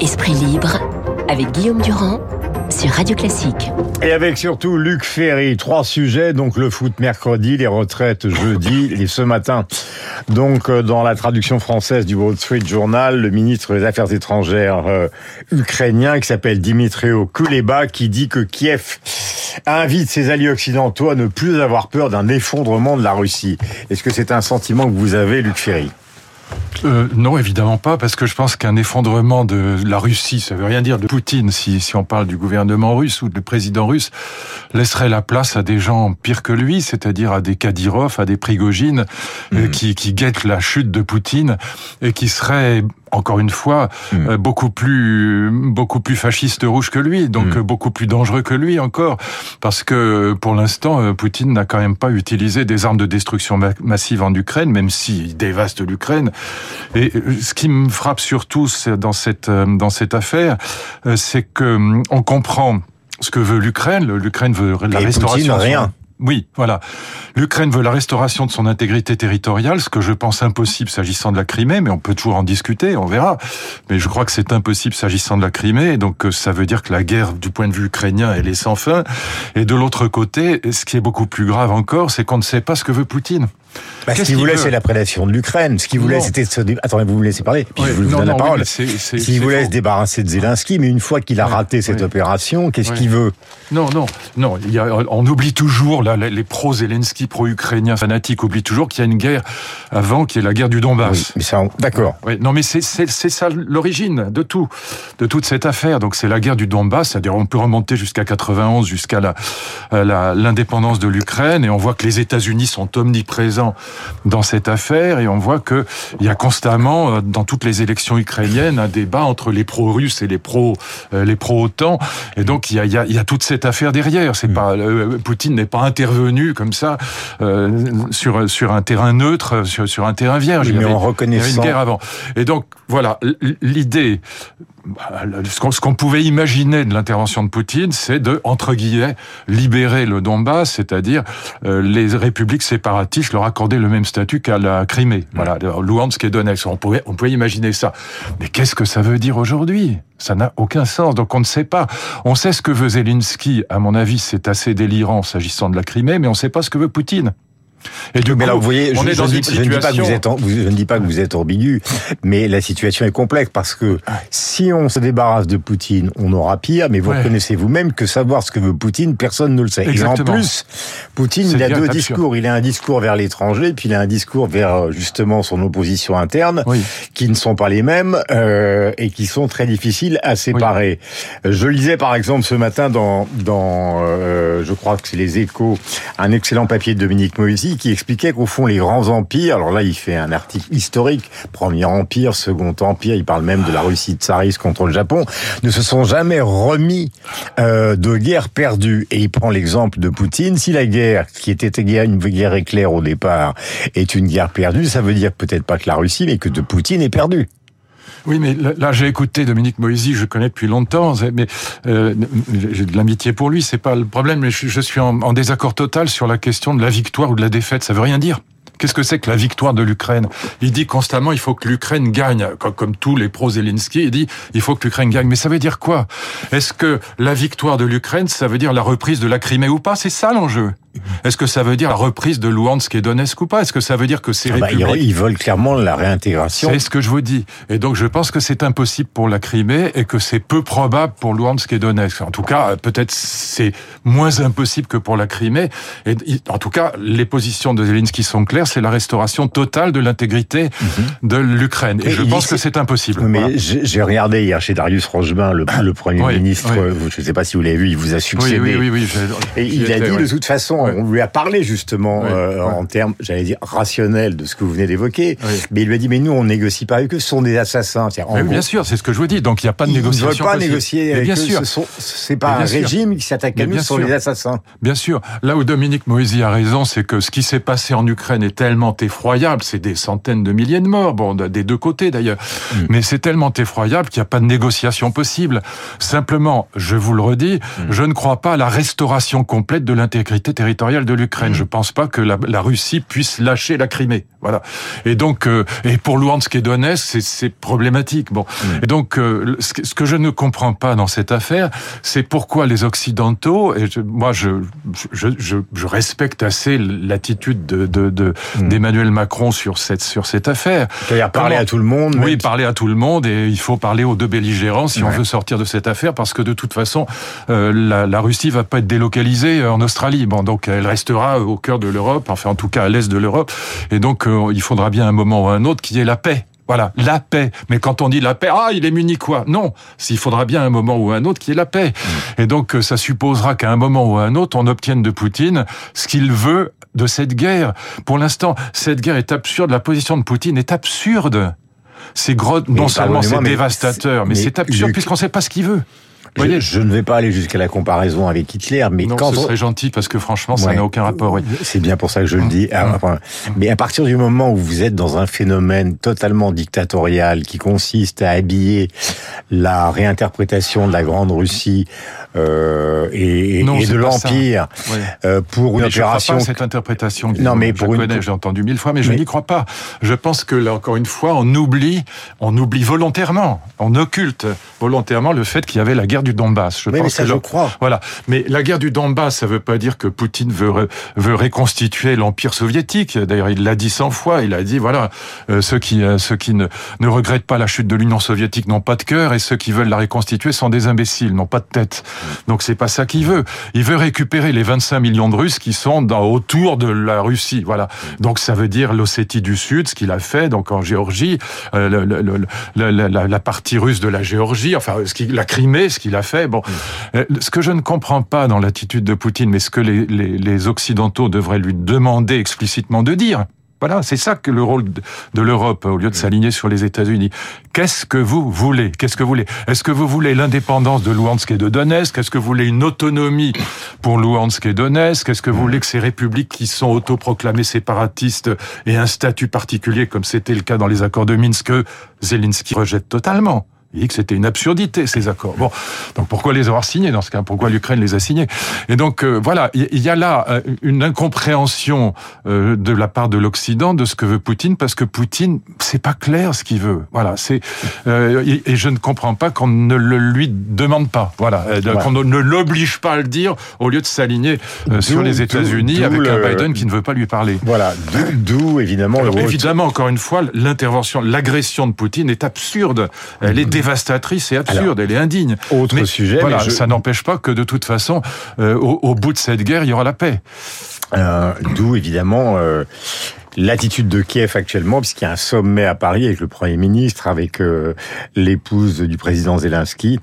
Esprit libre avec Guillaume Durand sur Radio Classique. Et avec surtout Luc Ferry, trois sujets, donc le foot mercredi, les retraites jeudi et ce matin. Donc euh, dans la traduction française du Wall Street Journal, le ministre des Affaires étrangères euh, ukrainien qui s'appelle Dimitrio Kuleba qui dit que Kiev invite ses alliés occidentaux à ne plus avoir peur d'un effondrement de la Russie. Est-ce que c'est un sentiment que vous avez, Luc Ferry? Euh, non, évidemment pas, parce que je pense qu'un effondrement de la Russie, ça veut rien dire de Poutine, si, si on parle du gouvernement russe ou du président russe, laisserait la place à des gens pires que lui, c'est-à-dire à des Kadyrov, à des Prigogine, euh, mmh. qui, qui guettent la chute de Poutine et qui seraient encore une fois, hmm. euh, beaucoup plus beaucoup plus fasciste rouge que lui, donc hmm. beaucoup plus dangereux que lui encore, parce que pour l'instant, euh, Poutine n'a quand même pas utilisé des armes de destruction massive en Ukraine, même s'il dévaste l'Ukraine. Et euh, ce qui me frappe surtout dans cette dans cette affaire, c'est que on comprend ce que veut l'Ukraine. L'Ukraine veut la restauration. rien. Oui, voilà. L'Ukraine veut la restauration de son intégrité territoriale, ce que je pense impossible s'agissant de la Crimée, mais on peut toujours en discuter, on verra. Mais je crois que c'est impossible s'agissant de la Crimée, donc euh, ça veut dire que la guerre, du point de vue ukrainien, elle est sans fin. Et de l'autre côté, ce qui est beaucoup plus grave encore, c'est qu'on ne sait pas ce que veut Poutine. Bah, ce qu'il voulait, c'est la prédation de l'Ukraine. Ce qu'il voulait, c'était se... Attendez, vous me laissez parler, puis je vous donne la parole. S'il voulait se débarrasser de Zelensky, mais une fois qu'il a raté cette opération, qu'est-ce qu'il veut? Non, non, non. Il y a, on oublie toujours, là, les pro-Zelensky, pro-ukrainiens fanatiques oublient toujours qu'il y a une guerre avant, qui est la guerre du Donbass. mais ça, d'accord. non, mais c'est ça l'origine de tout, de toute cette affaire. Donc c'est la guerre du Donbass. C'est-à-dire, on peut remonter jusqu'à 91, jusqu'à l'indépendance la, de l'Ukraine, et on voit que les États-Unis sont omniprésents dans cette affaire et on voit que il y a constamment euh, dans toutes les élections ukrainiennes un débat entre les pro-russes et les pro euh, les pro-OTAN et donc il y a, il y a, il y a toute cette affaire derrière. C'est mm. pas euh, Poutine n'est pas intervenu comme ça sur sur un terrain neutre, sur, sur un terrain vierge. mais en reconnaissant. Il y avait une guerre avant. Et donc voilà l'idée bah, ce qu'on pouvait imaginer de l'intervention de Poutine, c'est de, entre guillemets, libérer le Donbass, c'est-à-dire euh, les républiques séparatistes leur accorder le même statut qu'à la Crimée. Voilà, Luhansk et Donetsk. On pouvait, on pouvait imaginer ça. Mais qu'est-ce que ça veut dire aujourd'hui? Ça n'a aucun sens, donc on ne sait pas. On sait ce que veut Zelensky, à mon avis c'est assez délirant s'agissant de la Crimée, mais on ne sait pas ce que veut Poutine. Et du mais là, vous voyez, je, est dans dis, je, ne dis pas que vous êtes, je ne dis pas que vous êtes ambigu, mais la situation est complexe parce que si on se débarrasse de Poutine, on aura pire. Mais vous reconnaissez vous-même que savoir ce que veut Poutine, personne ne le sait. Et en plus, Poutine, il a deux discours. Il a un discours vers l'étranger, puis il a un discours vers euh, justement son opposition interne, qui ne sont pas les mêmes euh, et qui sont très difficiles à séparer. Je lisais par exemple ce matin dans, dans euh, je crois que c'est les Échos, un excellent papier de Dominique Qui expliquait qu'au fond, les grands empires, alors là, il fait un article historique, Premier Empire, Second Empire, il parle même de la Russie tsariste contre le Japon, ne se sont jamais remis euh, de guerre perdue. Et il prend l'exemple de Poutine. Si la guerre, qui était une guerre éclair au départ, est une guerre perdue, ça veut dire peut-être pas que la Russie, mais que de Poutine est perdue. Oui, mais là, j'ai écouté Dominique Moisy, je connais depuis longtemps, mais euh, j'ai de l'amitié pour lui, c'est pas le problème. Mais je, suis en, en, désaccord total sur la question de la victoire ou de la défaite. Ça veut rien dire. Qu'est-ce que c'est que la victoire de l'Ukraine? Il dit constamment il faut que l'Ukraine gagne, comme, tous les pro-Zelensky, il dit il faut que l'Ukraine gagne. Mais ça veut dire quoi? Est-ce que la victoire de l'Ukraine, ça veut dire la reprise de la Crimée ou pas? C'est ça l'enjeu. Est-ce que ça veut dire la reprise de Luhansk et Donetsk ou pas? Est-ce que ça veut dire que ces ah bah, républiques... Ils veulent clairement la réintégration. C'est ce que je vous dis. Et donc je pense que c'est impossible pour la Crimée et que c'est peu probable pour Luhansk et Donetsk. En tout cas, peut-être c'est moins impossible que pour la Crimée. Et en tout cas, les positions de Zelensky sont claires, c'est la restauration totale de l'intégrité mhm. de l'Ukraine. Et, je pense que c'est impossible. Mais j'ai regardé hier chez Darius Rochemin, le, Premier ministre, je ne sais pas si vous l'avez vu, il vous a succédé. Oui, oui, oui. et il a dit de toute façon, on lui a parlé justement euh, en termes, j'allais dire, rationnels de ce que vous venez d'évoquer. Mais il lui a dit, mais nous, on négocie pas avec eux, ce sont des assassins. bien sûr, c'est ce que je vous dis. Donc il n'y a pas de négociation. Ils ne veulent pas négocier avec bien eux. Sûr. C'est pas un régime qui s'attaque à nous, ce sont des assassins. Bien sûr. Là où Dominique Moisy a raison, c'est que ce qui s'est passé en Ukraine est tellement effroyable. C'est des centaines de milliers de morts, bon, des deux côtés d'ailleurs. Mm. Mais c'est tellement effroyable qu'il n'y a pas de négociation possible. Simplement, je vous le redis, mm. je ne crois pas à la restauration complète de l'intégrité territoriale territoriale de l'Ukraine. Mmh. Je pense pas que la, la, Russie puisse lâcher la Crimée. Voilà. Et donc, euh, et pour Luhansk et Donetsk, c'est problématique. Bon. Mmh. Et donc, euh, ce, que, je ne comprends pas dans cette affaire, c'est pourquoi les Occidentaux, et moi, je, je, je, je respecte assez l'attitude de, de, de mmh. d'Emmanuel Macron sur cette sur cette affaire. C'est-à-dire parler à tout le monde. Oui, parler à tout le monde, et il faut parler aux deux belligérants si on veut sortir de cette affaire, parce que de toute façon, euh, la, la Russie va pas être délocalisée en Australie. Bon, donc elle restera au cœur de l'Europe, enfin en tout cas à l'est de l'Europe, et donc il faudra bien un moment ou un autre qu'il y ait la paix. Voilà, la paix. Mais quand on dit la paix, ah, il est muni quoi? Non, s'il faudra bien un moment ou un autre qu'il y ait la paix. Mm. Et donc, ça supposera qu'à un moment ou un autre, on obtienne de Poutine ce qu'il veut de cette guerre. Pour l'instant, cette guerre est absurde. La position de Poutine est absurde. C'est gros, non seulement c'est dévastateur, mais, c'est absurde puisqu'on ne sait pas ce qu'il veut. Je, je, ne vais pas aller jusqu'à la comparaison avec Hitler, mais non, quand ce serait gentil parce que franchement, ça n'a aucun rapport. Oui. C'est bien pour ça que je le dis. Ah, enfin, mais à partir du moment où vous êtes dans un phénomène totalement dictatorial qui consiste à habiller la réinterprétation de la Grande Russie euh, et, et de l'empire euh, pour une opération. Je pas cette interprétation. Non, mais pour je une... connais, j'ai entendu mille fois, mais, je n'y crois pas. Je pense que là encore une fois, on oublie, on oublie volontairement, on occulte volontairement le fait qu'il y avait la guerre du Donbass. Je pense mais ça, que je crois. Voilà. Mais la guerre du Donbass, ça veut pas dire que Poutine veut veut reconstituer l'empire soviétique. D'ailleurs, il l'a dit cent fois. Il a dit voilà, euh, ceux qui euh, ceux qui ne ne regrettent pas la chute de l'Union soviétique n'ont pas de cœur et ceux qui veulent la reconstituer sont des imbéciles, n'ont pas de tête. Donc c'est pas ça qu'il veut. Il veut récupérer les 25 millions de Russes qui sont dans, autour de la Russie. Voilà. Donc ça veut dire l'Ossétie du Sud, ce qu'il a fait, donc en Géorgie, euh, le, la, la, partie russe de la Géorgie, enfin ce qui, la Crimée, ce qu'il a fait. Bon, euh, ce que je ne comprends pas dans l'attitude de Poutine, mais ce que les, les, les Occidentaux devraient lui demander explicitement de dire, voilà, c'est ça que le rôle de l'Europe, au lieu de s'aligner sur les États-Unis. Qu'est-ce que vous voulez? Qu'est-ce que vous voulez? Est-ce que vous voulez l'indépendance de Luhansk et de Donetsk? Est-ce que vous voulez une autonomie pour Luhansk et Donetsk? Est-ce que vous voulez que ces républiques qui sont autoproclamées séparatistes aient un statut particulier, comme c'était le cas dans les accords de Minsk, que Zelensky rejette totalement? Il dit que c'était une absurdité ces accords. Bon, donc pourquoi les avoir signés dans ce cas? Pourquoi l'Ukraine les a signés? Et donc euh, voilà, il y a là euh, une incompréhension euh, de la part de l'Occident de ce que veut Poutine, parce que Poutine, c'est pas clair ce qu'il veut. Voilà, c'est et je ne comprends pas qu'on ne le lui demande pas. Voilà, qu'on ne l'oblige pas à le dire au lieu de s'aligner sur les États-Unis avec un Biden qui ne veut pas lui parler. Voilà, d'où évidemment. évidemment, encore une fois, l'intervention, l'agression de Poutine est absurde. Elle est dévastatrice et absurde, elle est indigne. Autre sujet. Voilà, ça n'empêche pas que de toute façon, euh, au, bout de cette guerre, il y aura la paix. Euh, D'où évidemment. Euh, l'attitude de Kiev actuellement, puisqu'il y a un sommet à Paris avec le Premier ministre, avec euh, l'épouse du président Zelensky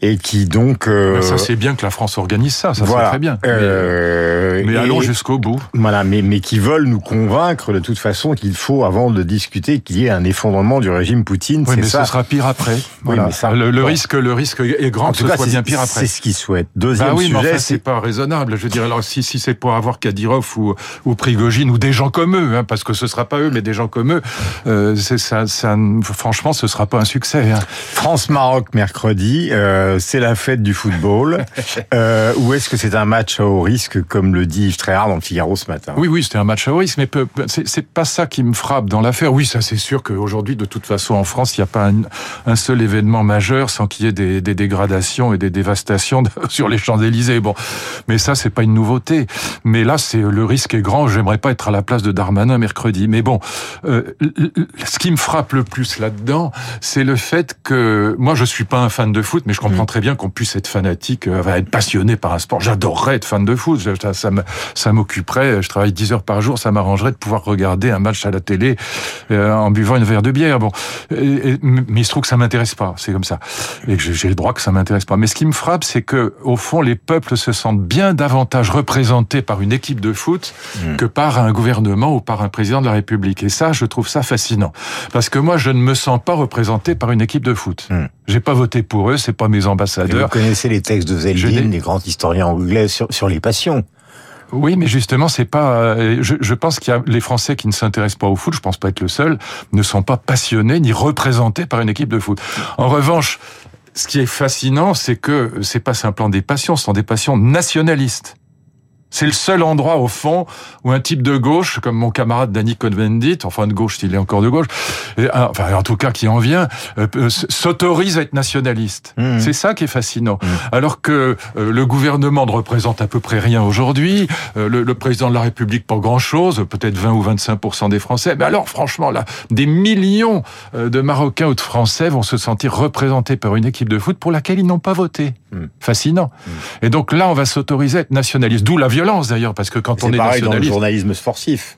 et qui donc. Euh, ça c'est bien que la France organise ça, ça c'est très bien. Euh, mais, allons jusqu'au bout. Voilà, mais mais qui veulent nous convaincre de toute façon qu'il faut, avant de discuter, qu'il y ait un effondrement du régime Poutine. Oui, mais ça. ce sera pire après. Voilà. le, risque, le risque est grand que ce soit bien pire après. C'est ce qu'ils souhaitent. Deuxième bah oui, sujet, enfin, c'est pas raisonnable. Je veux dire, alors si si c'est pour avoir Kadyrov ou ou Prigogine ou des gens comme eux, hein, parce que ce sera pas eux, mais des gens comme eux, euh, c'est ça, ça, franchement, ce sera pas un succès. Hein. France Maroc mercredi. Euh, euh, c'est la fête du football euh, Ou est-ce que c'est un match à haut risque, comme le dit Yves Tréhard dans le Figaro ce matin? Oui, oui, c'était un match à haut risque, mais c'est pas ça qui me frappe dans l'affaire. Oui, ça c'est sûr qu'aujourd'hui, de toute façon, en France, il n'y a pas un, seul événement majeur sans qu'il y ait des, dégradations et des dévastations sur les Champs-Élysées. Bon, mais ça, c'est pas une nouveauté. Mais là, c'est le risque est grand. J'aimerais pas être à la place de Darmanin mercredi. Mais bon, euh, ce qui me frappe le plus là-dedans, c'est le fait que moi, je suis pas un fan de foot, mais je comprends très bien qu'on puisse être fanatique, euh, être passionné par un sport. J'adorerais être fan de foot. Ça, ça m'occuperait. Je travaille 10 heures par jour. Ça m'arrangerait de pouvoir regarder un match à la télé euh, en buvant une verre de bière. Bon, mais il se trouve que ça m'intéresse pas. C'est comme ça. Et que j'ai le droit que ça m'intéresse pas. Mais ce qui me frappe, c'est que au fond, les peuples se sentent bien davantage représentés par une équipe de foot mmh. que par un gouvernement ou par un président de la République. Et ça, je trouve ça fascinant. Parce que moi, je ne me sens pas représenté par une équipe de foot. Mmh. J'ai pas voté pour eux. C'est pas mes ambassadeurs. vous connaissez les textes de Zeldin, les grands historiens anglais sur, sur les passions. Oui, mais justement, c'est pas. Euh, je, je pense qu'il y a les Français qui ne s'intéressent pas au foot. Je pense pas être le seul. Ne sont pas passionnés ni représentés par une équipe de foot. En revanche, ce qui est fascinant, c'est que c'est pas simplement des passions, ce sont des passions nationalistes. C'est le seul endroit, au fond, où un type de gauche, comme mon camarade Danny Cohn-Bendit, enfin de gauche s'il est encore de gauche, enfin en tout cas qui en vient, euh, s'autorise à être nationaliste. Mmh. C'est ça qui est fascinant. Mmh. Alors que euh, le gouvernement ne représente à peu près rien aujourd'hui, euh, le, président de la République pas grand-chose, peut-être 20 ou 25% des Français. Mais alors franchement, là, des millions de Marocains ou de Français vont se sentir représentés par une équipe de foot pour laquelle ils n'ont pas voté. Mmh. Fascinant. Et donc là, on va s'autoriser à être nationaliste. D'où la violence d'ailleurs, parce que quand on est pareil nationaliste... dans le journalisme sportif.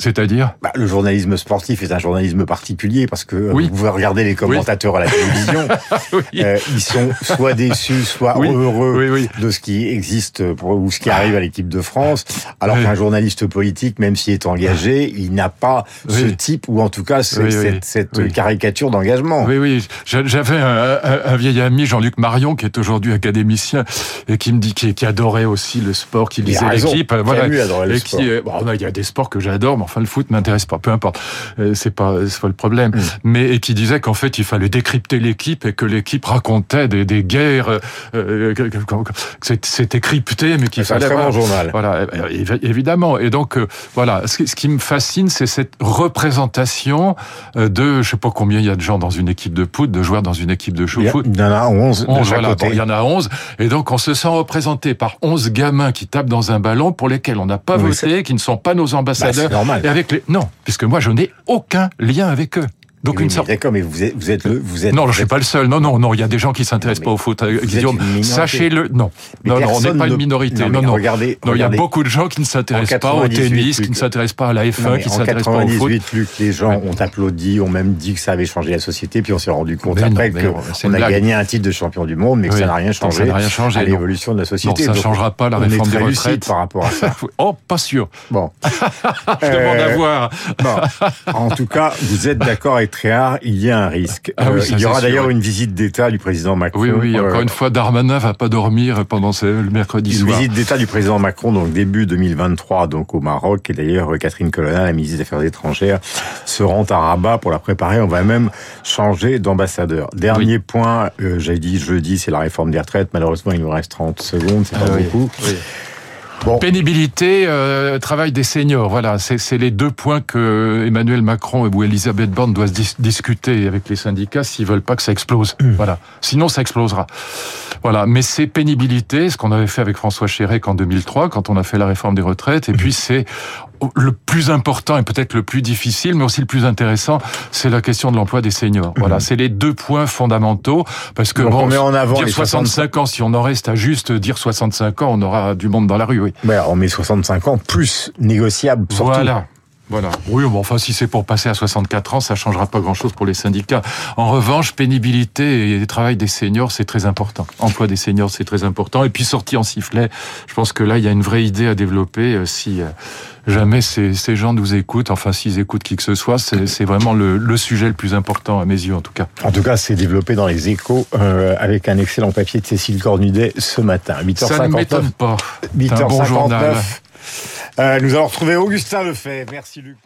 C'est-à-dire? Bah, Le journalisme sportif est un journalisme particulier parce que euh, vous pouvez regarder les commentateurs à la télévision. euh, ils sont soit déçus, soit heureux de ce qui existe pour, ou ce qui arrive à l'équipe de France. Alors qu'un journaliste politique, même s'il est engagé, il n'a pas ce type ou en tout cas cette, cette caricature d'engagement. Oui, oui. J'avais un, un, vieil ami, Jean-Luc Marion, qui est aujourd'hui académicien et qui me dit qu'il adorait aussi le sport, qui lisait l'équipe. Voilà. Et qui, bon, il y a des sports que j'adore, mais enfin le foot m'intéresse pas, peu importe, euh, c'est pas c'est pas le problème. Mm. Mais et qui disait qu'en fait il fallait décrypter l'équipe et que l'équipe racontait des, des guerres, euh, euh c'était crypté, mais qu'il fallait. Un très bon journal. Voilà, évidemment. Et donc euh, voilà, ce, qui me fascine, c'est cette représentation de, je sais pas combien il y a de gens dans une équipe de foot, de joueurs dans une équipe de foot. Il y en a 11. 11 voilà, il y en a 11. Et donc on se sent représenté par 11 gamins qui tapent dans un ballon pour lesquels on n'a pas voté, qui ne sont pas nos bah, ambassadeurs. Bah, normal. Et avec les... Non, puisque moi je n'ai aucun lien avec eux. Donc une sorte. D'accord, mais vous êtes, vous êtes le, vous êtes. Non, je suis pas le seul. Non, non, non. Il y a des gens qui s'intéressent pas au foot. Guillaume, sachez-le. Non, non, non, on n'est pas une minorité. Non, non. Regardez, non, il y a beaucoup de gens qui ne s'intéressent pas au tennis, qui ne s'intéressent pas à la F1, qui ne s'intéressent pas au foot. En Luc, les gens ont applaudi, ont même dit que ça avait changé la société, puis on s'est rendu compte après qu'on a gagné un titre de champion du monde, mais que ça n'a rien changé. Ça n'a rien changé l'évolution de la société. Ça changera pas la réforme des retraites par rapport à ça. Oh, pas sûr. Bon, je demande à euh, voir. En tout cas, vous êtes d'accord avec Tréhard, il y a un risque. Ah euh, il y aura d'ailleurs une visite d'État du président Macron. Oui, oui, encore euh, une fois, Darmanin va pas dormir pendant le mercredi soir. Une visite d'État du président Macron, donc début 2023, donc au Maroc. Et d'ailleurs, Catherine Colonna, la ministre des Affaires étrangères, se rend à Rabat pour la préparer. On va même changer d'ambassadeur. Dernier point, euh, j'ai dit jeudi, c'est la réforme des retraites. Malheureusement, il nous reste 30 secondes, c'est pas ah beaucoup. Pénibilité, euh, travail des seniors, voilà, c'est les deux points que Emmanuel Macron ou Elisabeth Borne doivent discuter avec les syndicats s'ils veulent pas que ça explose. Mmh. Voilà, sinon ça explosera. Voilà, mais c'est pénibilité, ce qu'on avait fait avec François Chérec en 2003 quand on a fait la réforme des retraites, et mmh. puis c'est le plus important et peut-être le plus difficile, mais aussi le plus intéressant, c'est la question de l'emploi des seniors. Voilà, mhm. c'est les deux points fondamentaux parce que bon, on met en avant dire 65 ans, si on en reste à juste dire 65 ans, on aura du monde dans la rue. Oui. Mais on met 65 ans plus négociable. Surtout. Voilà. Voilà. Oui, bon, enfin, si c'est pour passer à 64 ans, ça changera pas grand-chose pour les syndicats. En revanche, pénibilité et travail des seniors, c'est très important. Emploi des seniors, c'est très important. Et puis sortie en sifflet, je pense que là, il y a une vraie idée à développer. Euh, si euh, jamais ces, ces gens nous écoutent, enfin, s'ils écoutent qui que ce soit, c'est vraiment le, le, sujet le plus important à mes yeux, en tout cas. En tout cas, c'est développé dans les échos euh, avec un excellent papier de Cécile Cornudet ce matin. 8h59. Ça ne m'étonne pas. 8h59. Euh, nous allons retrouver Augustin Lefebvre. Merci Luc.